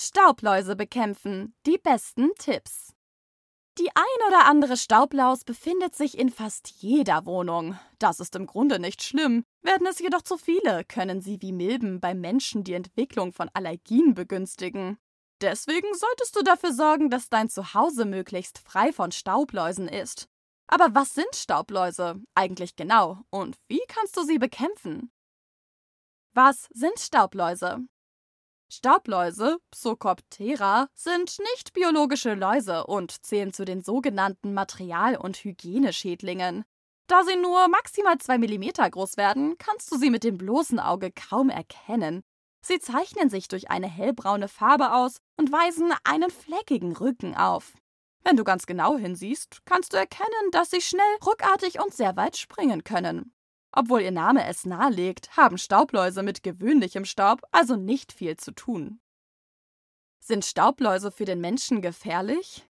Staubläuse bekämpfen. Die besten Tipps. Die ein oder andere Staublaus befindet sich in fast jeder Wohnung. Das ist im Grunde nicht schlimm. Werden es jedoch zu viele, können sie wie Milben beim Menschen die Entwicklung von Allergien begünstigen. Deswegen solltest du dafür sorgen, dass dein Zuhause möglichst frei von Staubläusen ist. Aber was sind Staubläuse eigentlich genau und wie kannst du sie bekämpfen? Was sind Staubläuse? Staubläuse, Psocoptera, sind nicht biologische Läuse und zählen zu den sogenannten Material- und Hygieneschädlingen. Da sie nur maximal 2 mm groß werden, kannst du sie mit dem bloßen Auge kaum erkennen. Sie zeichnen sich durch eine hellbraune Farbe aus und weisen einen fleckigen Rücken auf. Wenn du ganz genau hinsiehst, kannst du erkennen, dass sie schnell, ruckartig und sehr weit springen können. Obwohl ihr Name es nahelegt, haben Staubläuse mit gewöhnlichem Staub also nicht viel zu tun. Sind Staubläuse für den Menschen gefährlich?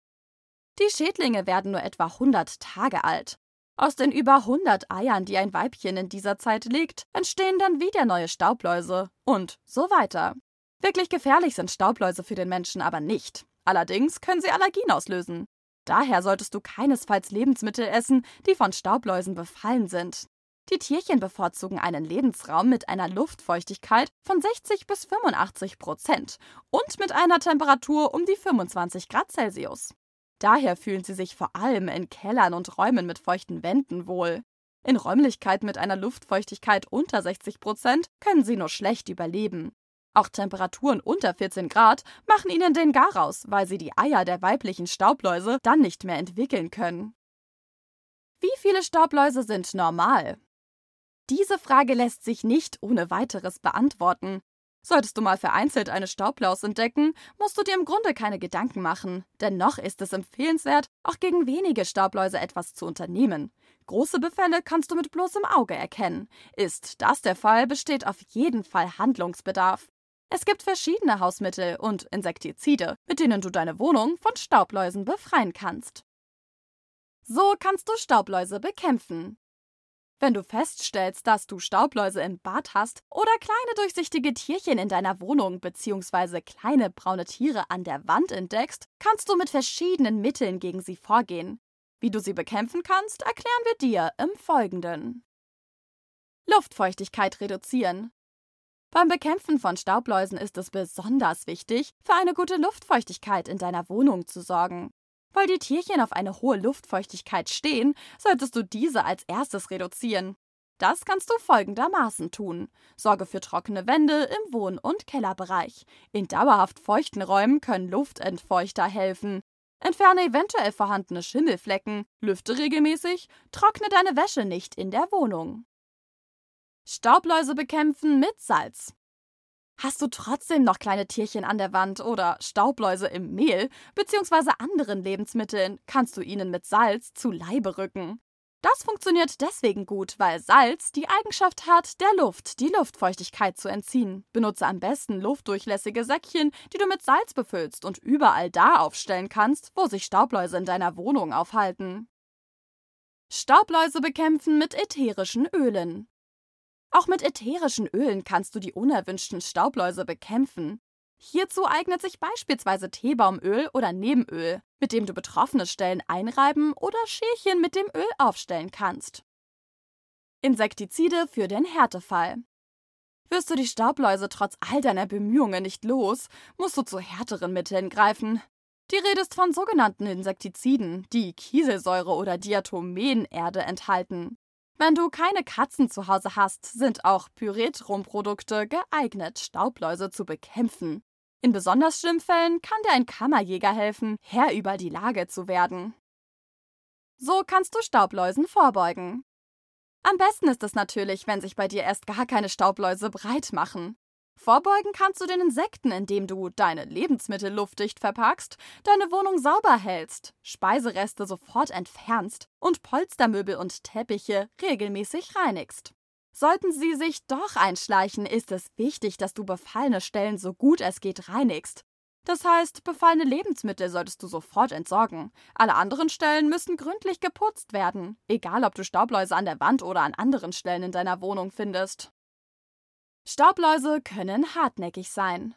Die Schädlinge werden nur etwa 100 Tage alt. Aus den über 100 Eiern, die ein Weibchen in dieser Zeit legt, entstehen dann wieder neue Staubläuse und so weiter. Wirklich gefährlich sind Staubläuse für den Menschen aber nicht. Allerdings können sie Allergien auslösen. Daher solltest du keinesfalls Lebensmittel essen, die von Staubläusen befallen sind. Die Tierchen bevorzugen einen Lebensraum mit einer Luftfeuchtigkeit von 60 bis 85 Prozent und mit einer Temperatur um die 25 Grad Celsius. Daher fühlen sie sich vor allem in Kellern und Räumen mit feuchten Wänden wohl. In Räumlichkeiten mit einer Luftfeuchtigkeit unter 60 Prozent können sie nur schlecht überleben. Auch Temperaturen unter 14 Grad machen ihnen den Garaus, weil sie die Eier der weiblichen Staubläuse dann nicht mehr entwickeln können. Wie viele Staubläuse sind normal? Diese Frage lässt sich nicht ohne weiteres beantworten. Solltest du mal vereinzelt eine Staublaus entdecken, musst du dir im Grunde keine Gedanken machen. Dennoch ist es empfehlenswert, auch gegen wenige Staubläuse etwas zu unternehmen. Große Befälle kannst du mit bloßem Auge erkennen. Ist das der Fall, besteht auf jeden Fall Handlungsbedarf. Es gibt verschiedene Hausmittel und Insektizide, mit denen du deine Wohnung von Staubläusen befreien kannst. So kannst du Staubläuse bekämpfen. Wenn du feststellst, dass du Staubläuse im Bad hast oder kleine durchsichtige Tierchen in deiner Wohnung bzw. kleine braune Tiere an der Wand entdeckst, kannst du mit verschiedenen Mitteln gegen sie vorgehen. Wie du sie bekämpfen kannst, erklären wir dir im Folgenden. Luftfeuchtigkeit reduzieren. Beim Bekämpfen von Staubläusen ist es besonders wichtig, für eine gute Luftfeuchtigkeit in deiner Wohnung zu sorgen. Weil die Tierchen auf eine hohe Luftfeuchtigkeit stehen, solltest du diese als erstes reduzieren. Das kannst du folgendermaßen tun. Sorge für trockene Wände im Wohn- und Kellerbereich. In dauerhaft feuchten Räumen können Luftentfeuchter helfen. Entferne eventuell vorhandene Schimmelflecken, lüfte regelmäßig, trockne deine Wäsche nicht in der Wohnung. Staubläuse bekämpfen mit Salz. Hast du trotzdem noch kleine Tierchen an der Wand oder Staubläuse im Mehl bzw. anderen Lebensmitteln, kannst du ihnen mit Salz zu Leibe rücken. Das funktioniert deswegen gut, weil Salz die Eigenschaft hat, der Luft die Luftfeuchtigkeit zu entziehen. Benutze am besten luftdurchlässige Säckchen, die du mit Salz befüllst und überall da aufstellen kannst, wo sich Staubläuse in deiner Wohnung aufhalten. Staubläuse bekämpfen mit ätherischen Ölen. Auch mit ätherischen Ölen kannst du die unerwünschten Staubläuse bekämpfen. Hierzu eignet sich beispielsweise Teebaumöl oder Nebenöl, mit dem du betroffene Stellen einreiben oder Schälchen mit dem Öl aufstellen kannst. Insektizide für den Härtefall. Wirst du die Staubläuse trotz all deiner Bemühungen nicht los, musst du zu härteren Mitteln greifen. Die Rede ist von sogenannten Insektiziden, die Kieselsäure oder Diatomenerde enthalten. Wenn du keine Katzen zu Hause hast, sind auch Pyretrum-Produkte geeignet, Staubläuse zu bekämpfen. In besonders schlimmen Fällen kann dir ein Kammerjäger helfen, Herr über die Lage zu werden. So kannst du Staubläusen vorbeugen. Am besten ist es natürlich, wenn sich bei dir erst gar keine Staubläuse breit machen. Vorbeugen kannst du den Insekten, indem du deine Lebensmittel luftdicht verpackst, deine Wohnung sauber hältst, Speisereste sofort entfernst und Polstermöbel und Teppiche regelmäßig reinigst. Sollten sie sich doch einschleichen, ist es wichtig, dass du befallene Stellen so gut es geht reinigst. Das heißt, befallene Lebensmittel solltest du sofort entsorgen. Alle anderen Stellen müssen gründlich geputzt werden, egal ob du Staubläuse an der Wand oder an anderen Stellen in deiner Wohnung findest. Staubläuse können hartnäckig sein.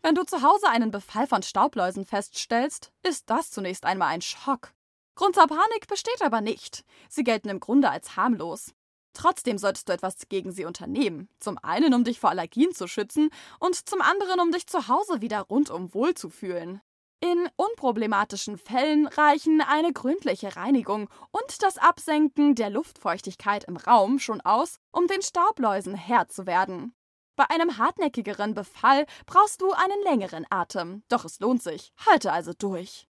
Wenn du zu Hause einen Befall von Staubläusen feststellst, ist das zunächst einmal ein Schock. Grund zur Panik besteht aber nicht. Sie gelten im Grunde als harmlos. Trotzdem solltest du etwas gegen sie unternehmen. Zum einen, um dich vor Allergien zu schützen und zum anderen, um dich zu Hause wieder rundum wohl zu fühlen. In unproblematischen Fällen reichen eine gründliche Reinigung und das Absenken der Luftfeuchtigkeit im Raum schon aus, um den Staubläusen Herr zu werden. Bei einem hartnäckigeren Befall brauchst du einen längeren Atem, doch es lohnt sich. Halte also durch.